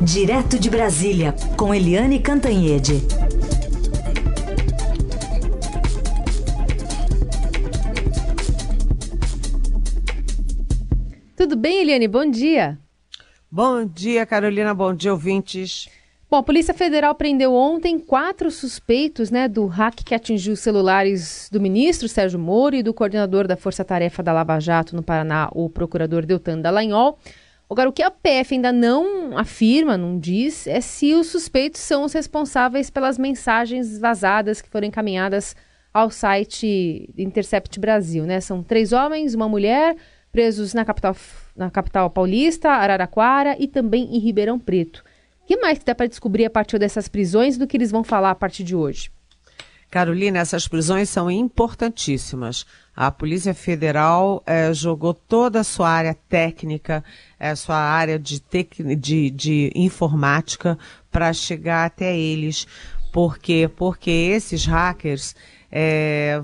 Direto de Brasília, com Eliane Cantanhede. Tudo bem, Eliane? Bom dia. Bom dia, Carolina. Bom dia, ouvintes. Bom, a Polícia Federal prendeu ontem quatro suspeitos né, do hack que atingiu os celulares do ministro Sérgio Moro e do coordenador da Força Tarefa da Lava Jato no Paraná, o procurador Deltan Dallagnol. Agora, o que a PF ainda não afirma, não diz, é se os suspeitos são os responsáveis pelas mensagens vazadas que foram encaminhadas ao site Intercept Brasil. Né? São três homens, uma mulher, presos na capital, na capital paulista, Araraquara e também em Ribeirão Preto. O que mais que dá para descobrir a partir dessas prisões do que eles vão falar a partir de hoje? Carolina, essas prisões são importantíssimas. A Polícia Federal eh, jogou toda a sua área técnica, a sua área de, tec... de, de informática para chegar até eles. Por quê? Porque esses hackers é,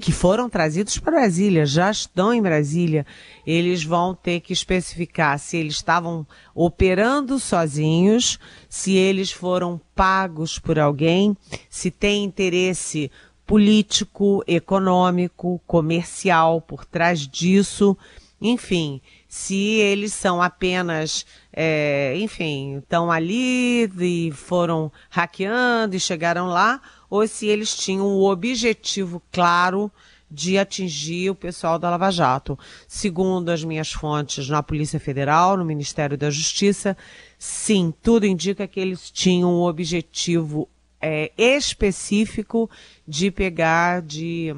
que foram trazidos para Brasília, já estão em Brasília, eles vão ter que especificar se eles estavam operando sozinhos, se eles foram pagos por alguém, se tem interesse político, econômico, comercial por trás disso, enfim, se eles são apenas, é, enfim, estão ali e foram hackeando e chegaram lá, ou se eles tinham o objetivo claro de atingir o pessoal da Lava Jato. Segundo as minhas fontes na Polícia Federal, no Ministério da Justiça, sim, tudo indica que eles tinham o objetivo é, específico de pegar, de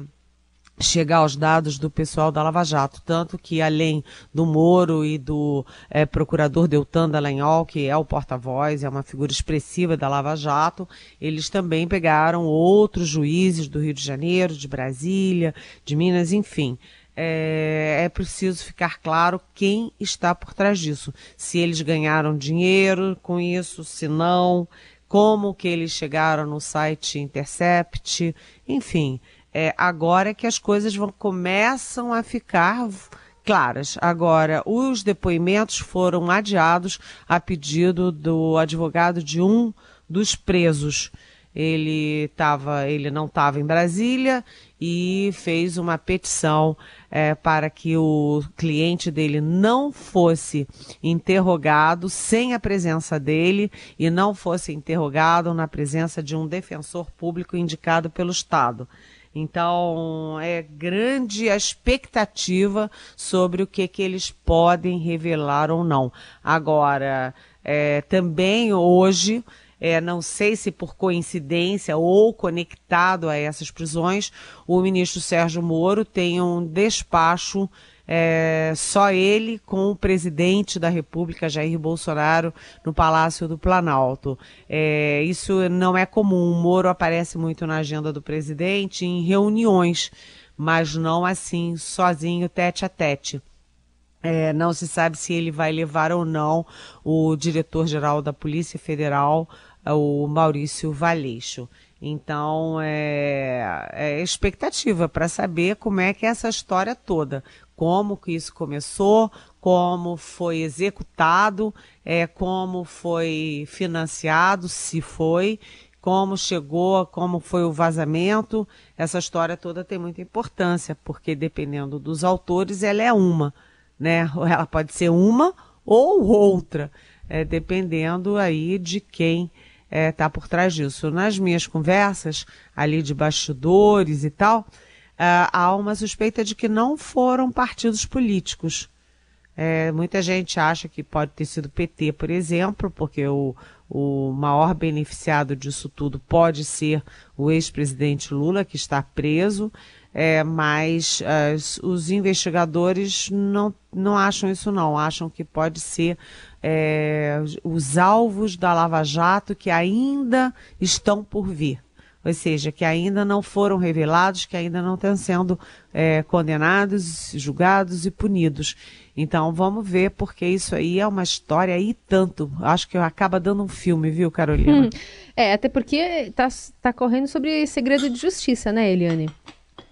chegar aos dados do pessoal da Lava Jato, tanto que além do Moro e do é, procurador Deltan Dallagnol, que é o porta-voz, é uma figura expressiva da Lava Jato, eles também pegaram outros juízes do Rio de Janeiro, de Brasília, de Minas, enfim. É, é, preciso ficar claro quem está por trás disso. Se eles ganharam dinheiro com isso, se não, como que eles chegaram no site Intercept, enfim é, agora que as coisas vão, começam a ficar claras. Agora, os depoimentos foram adiados a pedido do advogado de um dos presos. Ele tava, ele não estava em Brasília e fez uma petição é, para que o cliente dele não fosse interrogado sem a presença dele e não fosse interrogado na presença de um defensor público indicado pelo Estado. Então, é grande a expectativa sobre o que, que eles podem revelar ou não. Agora, é, também hoje, é, não sei se por coincidência ou conectado a essas prisões, o ministro Sérgio Moro tem um despacho é, só ele com o presidente da República, Jair Bolsonaro, no Palácio do Planalto. É, isso não é comum. O Moro aparece muito na agenda do presidente em reuniões, mas não assim, sozinho, tete a tete. É, não se sabe se ele vai levar ou não o diretor-geral da Polícia Federal, o Maurício Valeixo. Então, é, é expectativa para saber como é que é essa história toda como que isso começou, como foi executado, é, como foi financiado, se foi, como chegou, como foi o vazamento. Essa história toda tem muita importância, porque dependendo dos autores, ela é uma, né? Ela pode ser uma ou outra, é, dependendo aí de quem está é, tá por trás disso. Nas minhas conversas ali de bastidores e tal, uh, há uma suspeita de que não foram partidos políticos. É, muita gente acha que pode ter sido PT, por exemplo, porque o, o maior beneficiado disso tudo pode ser o ex-presidente Lula, que está preso, é, mas uh, os investigadores não, não acham isso não, acham que pode ser é, os alvos da Lava Jato que ainda estão por vir ou seja, que ainda não foram revelados, que ainda não estão sendo é, condenados, julgados e punidos. Então vamos ver, porque isso aí é uma história aí tanto. Acho que acaba dando um filme, viu, Carolina? Hum. É, até porque está tá correndo sobre segredo de justiça, né, Eliane?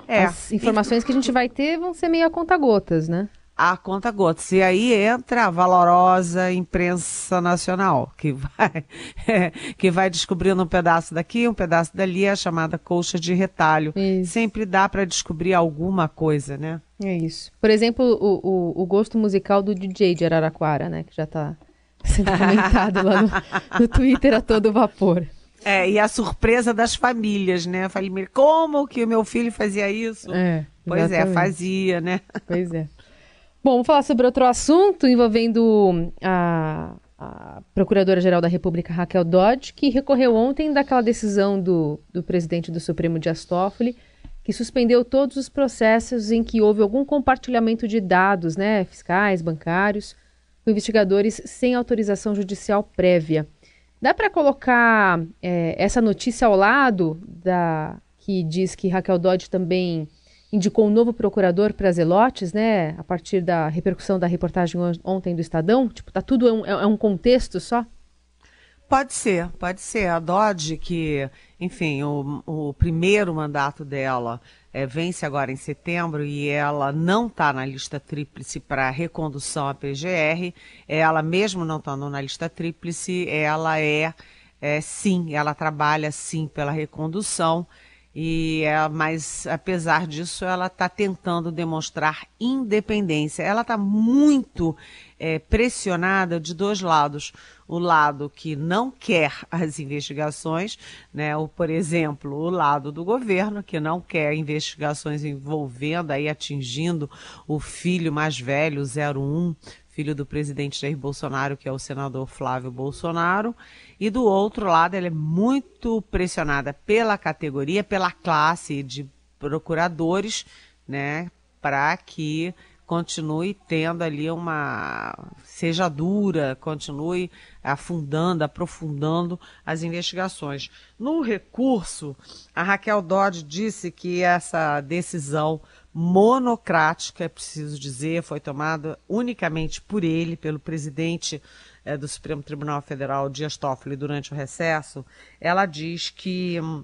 É. As informações que a gente vai ter vão ser meio a conta-gotas, né? A conta gotas. E aí entra a valorosa imprensa nacional, que vai, é, que vai descobrindo um pedaço daqui, um pedaço dali, a chamada colcha de retalho. Isso. Sempre dá para descobrir alguma coisa, né? É isso. Por exemplo, o, o, o, gosto musical do DJ de Araraquara, né? Que já está sendo comentado lá no, no Twitter a todo vapor. É, e a surpresa das famílias, né? A família, como que o meu filho fazia isso? É, pois é, fazia, né? Pois é. Bom, vamos falar sobre outro assunto envolvendo a, a Procuradora-Geral da República, Raquel Dodge, que recorreu ontem daquela decisão do, do presidente do Supremo, Dias Toffoli, que suspendeu todos os processos em que houve algum compartilhamento de dados, né, fiscais, bancários, com investigadores sem autorização judicial prévia. Dá para colocar é, essa notícia ao lado da que diz que Raquel Dodge também indicou um novo procurador para Zelotes, né? A partir da repercussão da reportagem ontem do Estadão? Tipo, tá tudo é um, é um contexto só? Pode ser, pode ser. A Dodge, que, enfim, o, o primeiro mandato dela é, vence agora em setembro e ela não está na lista tríplice para recondução à PGR. Ela, mesmo não estando na lista tríplice, ela é, é sim, ela trabalha sim pela recondução. E é, mas apesar disso, ela está tentando demonstrar independência. Ela está muito é, pressionada de dois lados. O lado que não quer as investigações, né? ou, por exemplo, o lado do governo, que não quer investigações envolvendo, aí atingindo o filho mais velho, 01, filho do presidente Jair Bolsonaro, que é o senador Flávio Bolsonaro. E do outro lado, ela é muito pressionada pela categoria, pela classe de procuradores, né, para que continue tendo ali uma seja dura, continue afundando, aprofundando as investigações. No recurso, a Raquel Dodge disse que essa decisão monocrática, é preciso dizer, foi tomada unicamente por ele, pelo presidente é, do Supremo Tribunal Federal, Dias Toffoli, durante o recesso, ela diz que hum,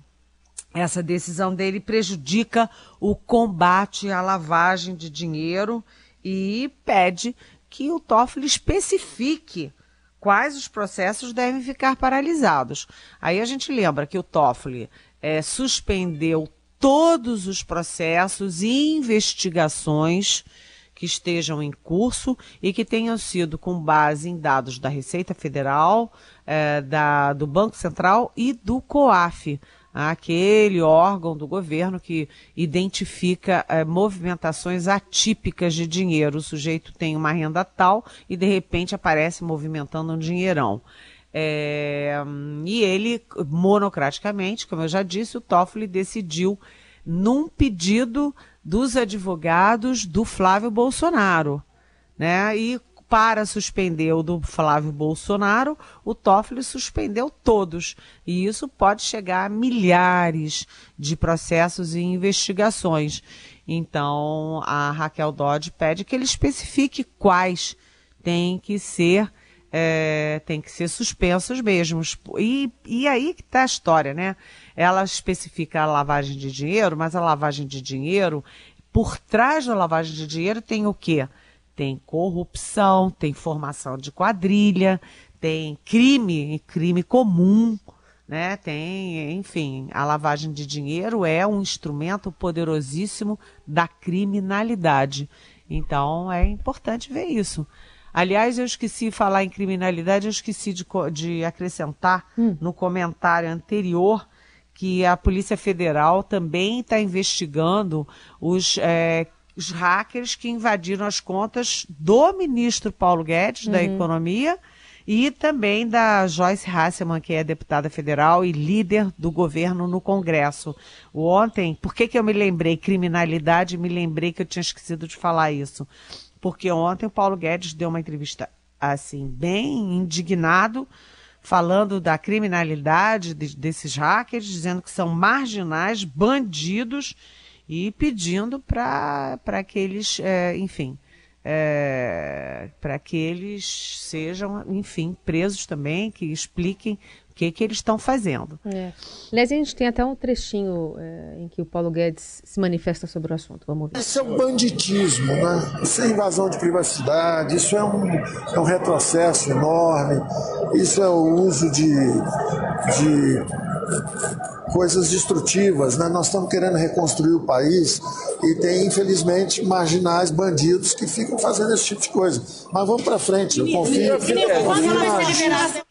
essa decisão dele prejudica o combate à lavagem de dinheiro e pede que o Toffoli especifique quais os processos devem ficar paralisados. Aí a gente lembra que o Toffoli é, suspendeu todos os processos e investigações que estejam em curso e que tenham sido com base em dados da Receita Federal, eh, da, do Banco Central e do COAF, aquele órgão do governo que identifica eh, movimentações atípicas de dinheiro. O sujeito tem uma renda tal e de repente aparece movimentando um dinheirão. É, e ele, monocraticamente, como eu já disse, o Toffoli decidiu num pedido dos advogados do Flávio Bolsonaro, né? E para suspender o do Flávio Bolsonaro, o Toffoli suspendeu todos. E isso pode chegar a milhares de processos e investigações. Então, a Raquel Dodge pede que ele especifique quais têm que ser é, tem que ser suspensos mesmo. E, e aí que está a história, né? Ela especifica a lavagem de dinheiro, mas a lavagem de dinheiro, por trás da lavagem de dinheiro tem o quê? Tem corrupção, tem formação de quadrilha, tem crime, crime comum, né? Tem, enfim, a lavagem de dinheiro é um instrumento poderosíssimo da criminalidade. Então é importante ver isso. Aliás, eu esqueci de falar em criminalidade, eu esqueci de, de acrescentar hum. no comentário anterior que a Polícia Federal também está investigando os, é, os hackers que invadiram as contas do ministro Paulo Guedes, uhum. da Economia, e também da Joyce Hasselman, que é deputada federal e líder do governo no Congresso. Ontem, por que, que eu me lembrei criminalidade? Me lembrei que eu tinha esquecido de falar isso porque ontem o Paulo Guedes deu uma entrevista assim bem indignado, falando da criminalidade de, desses hackers, dizendo que são marginais, bandidos e pedindo para que eles, é, enfim, é, para que eles sejam, enfim, presos também, que expliquem que, que eles estão fazendo. É. Aliás, a gente tem até um trechinho é, em que o Paulo Guedes se manifesta sobre o assunto. Vamos ver. Isso é um banditismo, né? Isso é invasão de privacidade, isso é um, é um retrocesso enorme, isso é o uso de, de coisas destrutivas. Né? Nós estamos querendo reconstruir o país e tem, infelizmente, marginais, bandidos que ficam fazendo esse tipo de coisa. Mas vamos para frente, eu confio. Eu confio, eu confio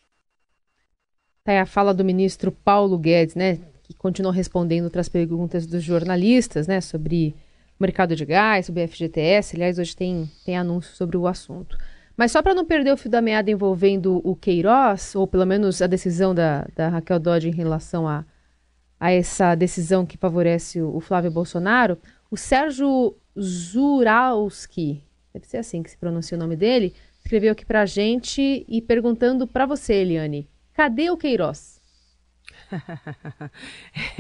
Tá a fala do ministro Paulo Guedes, né, que continuou respondendo outras perguntas dos jornalistas, né, sobre mercado de gás, sobre o FGTS. Aliás, hoje tem, tem anúncio sobre o assunto. Mas só para não perder o fio da meada envolvendo o Queiroz, ou pelo menos a decisão da, da Raquel Dodge em relação a, a essa decisão que favorece o, o Flávio Bolsonaro, o Sérgio Zuralski, deve ser assim que se pronuncia o nome dele, escreveu aqui para a gente e perguntando para você, Eliane. Cadê o Queiroz?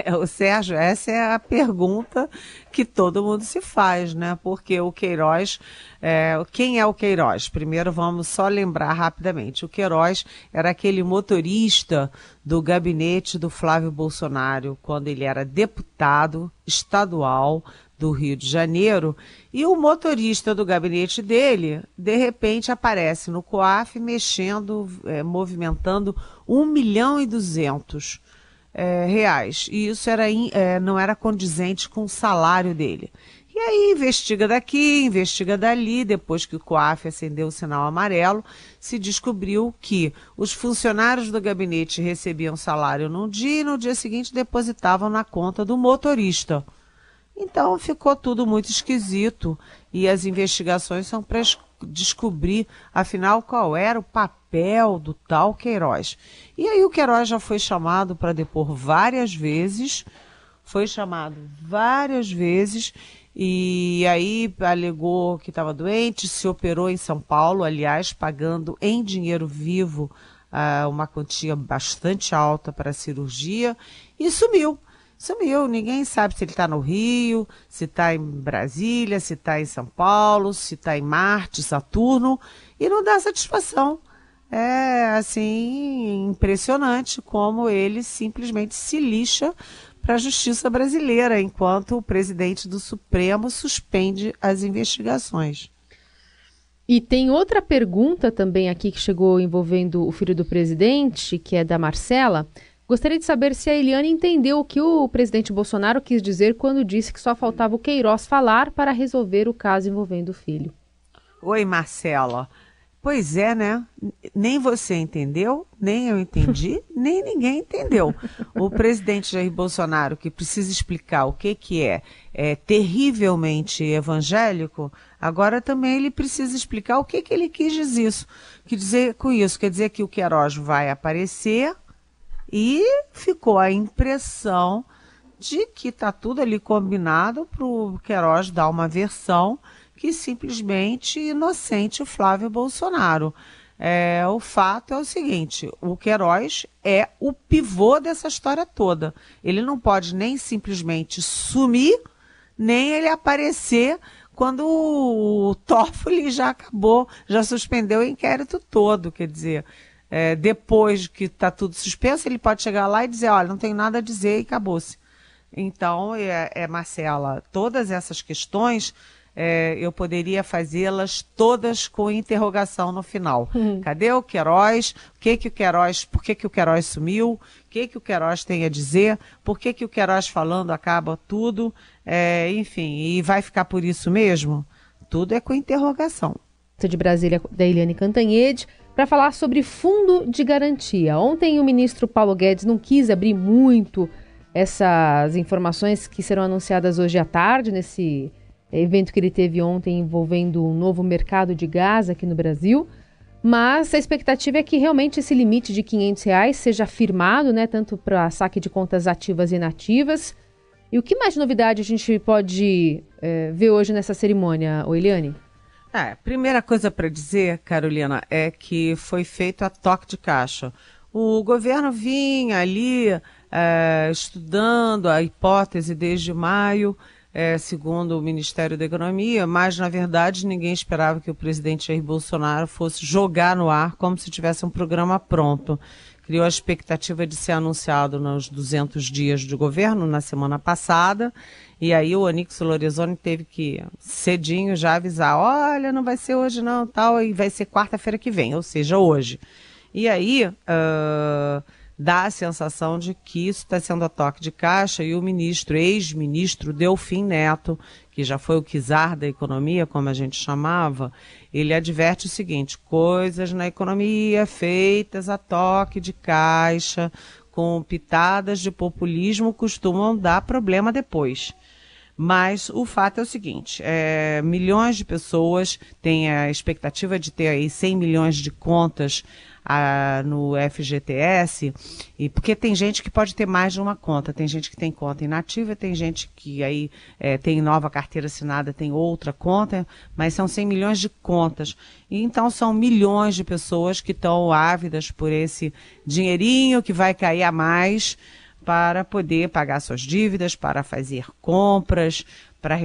É, o Sérgio, essa é a pergunta que todo mundo se faz, né? Porque o Queiroz, é, quem é o Queiroz? Primeiro vamos só lembrar rapidamente. O Queiroz era aquele motorista do gabinete do Flávio Bolsonaro quando ele era deputado estadual do Rio de Janeiro, e o motorista do gabinete dele, de repente, aparece no COAF mexendo, é, movimentando 1 milhão e 200 é, reais. E isso era, é, não era condizente com o salário dele. E aí investiga daqui, investiga dali, depois que o COAF acendeu o sinal amarelo, se descobriu que os funcionários do gabinete recebiam salário num dia e no dia seguinte depositavam na conta do motorista. Então ficou tudo muito esquisito e as investigações são descobrir, afinal, qual era o papel do tal Queiroz. E aí o Queiroz já foi chamado para depor várias vezes, foi chamado várias vezes e aí alegou que estava doente, se operou em São Paulo, aliás, pagando em dinheiro vivo uh, uma quantia bastante alta para a cirurgia e sumiu sumiu. Ninguém sabe se ele está no Rio, se está em Brasília, se está em São Paulo, se está em Marte, Saturno, e não dá satisfação. É assim impressionante como ele simplesmente se lixa para a justiça brasileira, enquanto o presidente do Supremo suspende as investigações. E tem outra pergunta também aqui que chegou envolvendo o filho do presidente, que é da Marcela. Gostaria de saber se a Eliane entendeu o que o presidente Bolsonaro quis dizer quando disse que só faltava o Queiroz falar para resolver o caso envolvendo o filho. Oi, Marcela. Pois é, né? Nem você entendeu, nem eu entendi, nem ninguém entendeu. O presidente Jair Bolsonaro, que precisa explicar o que, que é, é terrivelmente evangélico, agora também ele precisa explicar o que, que ele quis dizer isso. Que dizer com isso? Quer dizer que o Queiroz vai aparecer e ficou a impressão de que está tudo ali combinado para o Queiroz dar uma versão que simplesmente inocente o Flávio Bolsonaro. É, o fato é o seguinte: o Queiroz é o pivô dessa história toda. Ele não pode nem simplesmente sumir, nem ele aparecer quando o Toffoli já acabou, já suspendeu o inquérito todo. Quer dizer, é, depois que está tudo suspenso, ele pode chegar lá e dizer, olha, não tenho nada a dizer e acabou-se. Então, é, é, Marcela, todas essas questões é, eu poderia fazê-las todas com interrogação no final. Uhum. Cadê o Queiroz? O que que o Queiroz, por que que o Queiroz sumiu? O que que o Queiroz tem a dizer? Por que que o Queiroz falando acaba tudo? É, enfim, e vai ficar por isso mesmo? Tudo é com interrogação. De Brasília, da Eliane Cantanhede para falar sobre fundo de garantia. Ontem o ministro Paulo Guedes não quis abrir muito essas informações que serão anunciadas hoje à tarde nesse evento que ele teve ontem envolvendo um novo mercado de gás aqui no Brasil. Mas a expectativa é que realmente esse limite de 500 reais seja firmado, né, tanto para saque de contas ativas e inativas. E o que mais de novidade a gente pode é, ver hoje nessa cerimônia, Eliane? É, primeira coisa para dizer, Carolina, é que foi feito a toque de caixa. O governo vinha ali é, estudando a hipótese desde maio, é, segundo o Ministério da Economia, mas na verdade ninguém esperava que o presidente Jair Bolsonaro fosse jogar no ar como se tivesse um programa pronto. criou a expectativa de ser anunciado nos 200 dias de governo na semana passada. E aí o Onix Lorenzoni teve que cedinho já avisar, olha, não vai ser hoje não, tal, e vai ser quarta-feira que vem, ou seja, hoje. E aí uh, dá a sensação de que isso está sendo a toque de caixa e o ministro, ex-ministro Delfim Neto, que já foi o czar da economia, como a gente chamava, ele adverte o seguinte: coisas na economia feitas a toque de caixa, com pitadas de populismo, costumam dar problema depois. Mas o fato é o seguinte: é, milhões de pessoas têm a expectativa de ter aí 100 milhões de contas a, no FGTS, e porque tem gente que pode ter mais de uma conta, tem gente que tem conta inativa, tem gente que aí é, tem nova carteira assinada, tem outra conta, mas são 100 milhões de contas. E então são milhões de pessoas que estão ávidas por esse dinheirinho que vai cair a mais para poder pagar suas dívidas, para fazer compras, para,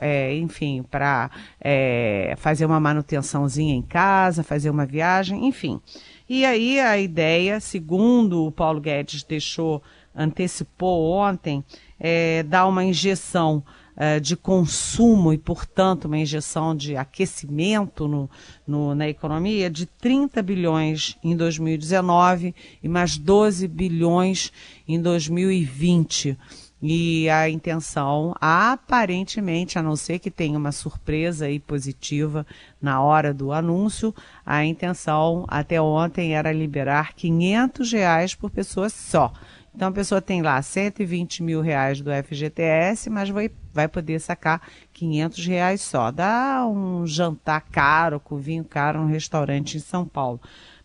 é, enfim, para é, fazer uma manutençãozinha em casa, fazer uma viagem, enfim. E aí a ideia, segundo o Paulo Guedes deixou, antecipou ontem, é dar uma injeção uh, de consumo e, portanto, uma injeção de aquecimento no, no, na economia de 30 bilhões em 2019 e mais 12 bilhões em 2020. E a intenção, aparentemente, a não ser que tenha uma surpresa aí positiva na hora do anúncio, a intenção até ontem era liberar 500 reais por pessoa só. Então a pessoa tem lá 120 mil reais do FGTS, mas vai, vai poder sacar 500 reais só. Dá um jantar caro, com vinho caro, num restaurante em São Paulo.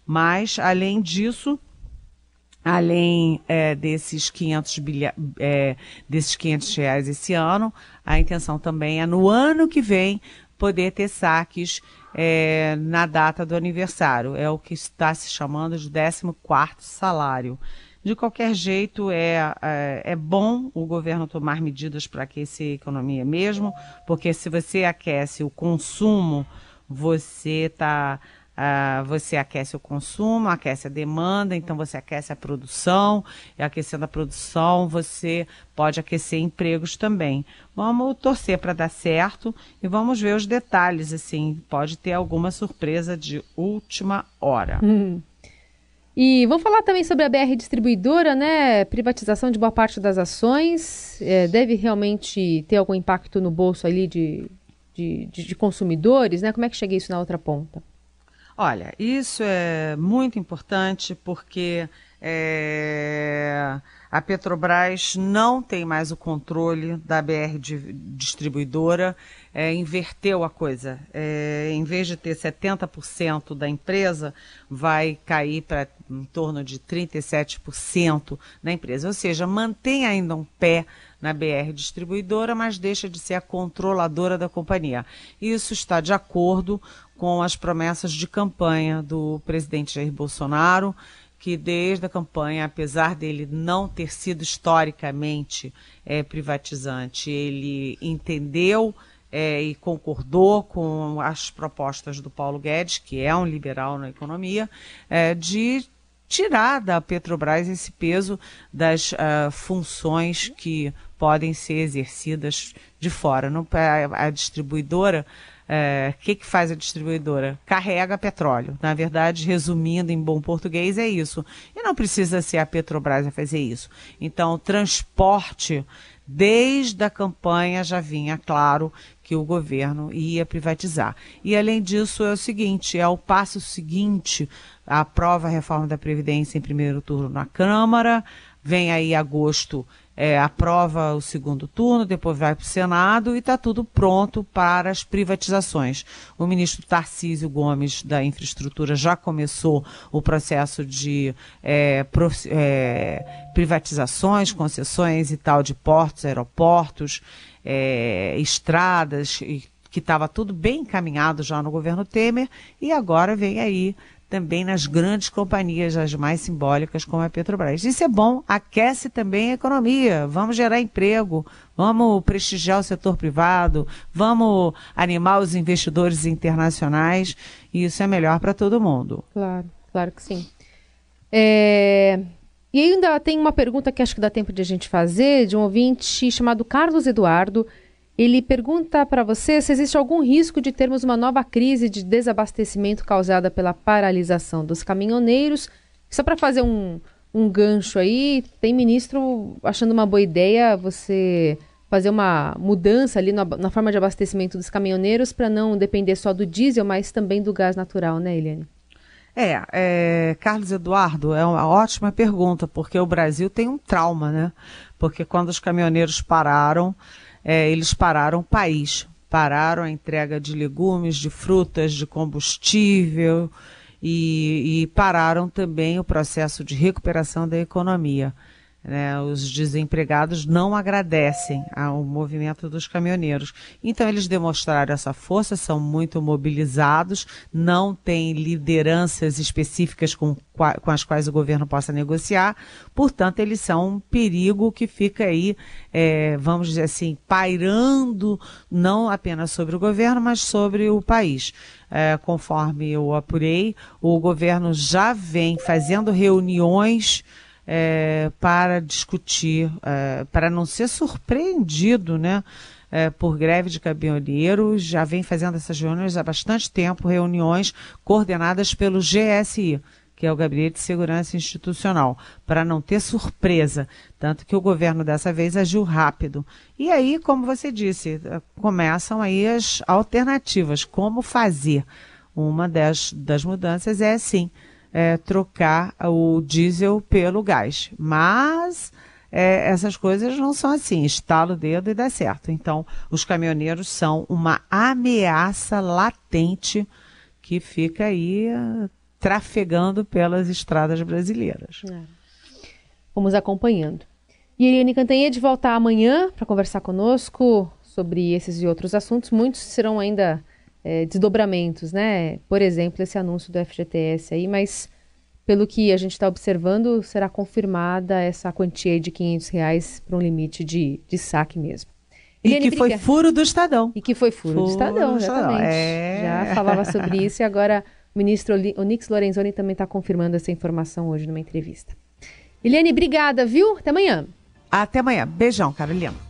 Mas, além disso, além é, desses 500 bilha, é, desses 500 reais esse ano, a intenção também é no ano que vem poder ter saques é, na data do aniversário. É o que está se chamando de 14 salário. De qualquer jeito, é, é, é bom o governo tomar medidas para aquecer a economia mesmo, porque se você aquece o consumo, você está Uh, você aquece o consumo, aquece a demanda, então você aquece a produção, e aquecendo a produção você pode aquecer empregos também. Vamos torcer para dar certo e vamos ver os detalhes, assim, pode ter alguma surpresa de última hora. Hum. E vamos falar também sobre a BR Distribuidora, né? Privatização de boa parte das ações. É, deve realmente ter algum impacto no bolso ali de, de, de, de consumidores, né? Como é que chega isso na outra ponta? Olha, isso é muito importante porque é, a Petrobras não tem mais o controle da BR distribuidora, é, inverteu a coisa. É, em vez de ter 70% da empresa, vai cair para em torno de 37% da empresa. Ou seja, mantém ainda um pé na BR distribuidora, mas deixa de ser a controladora da companhia. Isso está de acordo com as promessas de campanha do presidente Jair Bolsonaro, que desde a campanha, apesar dele não ter sido historicamente é, privatizante, ele entendeu é, e concordou com as propostas do Paulo Guedes, que é um liberal na economia, é, de tirar da Petrobras esse peso das uh, funções que podem ser exercidas de fora. No, a, a distribuidora é, que, que faz a distribuidora? Carrega petróleo. Na verdade, resumindo em bom português, é isso. E não precisa ser a Petrobras a fazer isso. Então, o transporte, desde a campanha, já vinha claro que o governo ia privatizar. E, além disso, é o seguinte: é o passo seguinte, aprova a reforma da Previdência em primeiro turno na Câmara, vem aí agosto é, aprova o segundo turno, depois vai para o Senado e está tudo pronto para as privatizações. O ministro Tarcísio Gomes da Infraestrutura já começou o processo de é, é, privatizações, concessões e tal de portos, aeroportos, é, estradas, e, que estava tudo bem encaminhado já no governo Temer, e agora vem aí também nas grandes companhias, as mais simbólicas, como a Petrobras. Isso é bom, aquece também a economia. Vamos gerar emprego, vamos prestigiar o setor privado, vamos animar os investidores internacionais. E isso é melhor para todo mundo. Claro, claro que sim. É... E ainda tem uma pergunta que acho que dá tempo de a gente fazer, de um ouvinte chamado Carlos Eduardo. Ele pergunta para você se existe algum risco de termos uma nova crise de desabastecimento causada pela paralisação dos caminhoneiros. Só para fazer um, um gancho aí, tem ministro achando uma boa ideia você fazer uma mudança ali na, na forma de abastecimento dos caminhoneiros para não depender só do diesel, mas também do gás natural, né, Eliane? É, é, Carlos Eduardo, é uma ótima pergunta, porque o Brasil tem um trauma, né? Porque quando os caminhoneiros pararam, é, eles pararam o país, pararam a entrega de legumes, de frutas, de combustível e, e pararam também o processo de recuperação da economia. Né, os desempregados não agradecem ao movimento dos caminhoneiros. Então, eles demonstraram essa força, são muito mobilizados, não têm lideranças específicas com, com as quais o governo possa negociar, portanto, eles são um perigo que fica aí, é, vamos dizer assim, pairando não apenas sobre o governo, mas sobre o país. É, conforme eu apurei, o governo já vem fazendo reuniões é, para discutir, é, para não ser surpreendido, né? É, por greve de caminhoneiros, já vem fazendo essas reuniões há bastante tempo, reuniões coordenadas pelo GSI, que é o Gabinete de Segurança Institucional, para não ter surpresa. Tanto que o governo dessa vez agiu rápido. E aí, como você disse, começam aí as alternativas, como fazer. Uma das, das mudanças é, sim, é, trocar o diesel pelo gás. Mas é, essas coisas não são assim, estala o dedo e dá certo. Então, os caminhoneiros são uma ameaça latente que fica aí uh, trafegando pelas estradas brasileiras. É. Vamos acompanhando. E Eliane Cantanhede volta amanhã para conversar conosco sobre esses e outros assuntos. Muitos serão ainda é, desdobramentos, né? Por exemplo, esse anúncio do FGTS aí, mas pelo que a gente está observando, será confirmada essa quantia de 500 reais para um limite de, de saque mesmo. E Eliane que foi furo do Estadão. E que foi furo, furo do Estadão, exatamente. É... Já falava sobre isso e agora o ministro Onix Lorenzoni também está confirmando essa informação hoje numa entrevista. Eliane, obrigada, viu? Até amanhã. Até amanhã. Beijão, Carolina.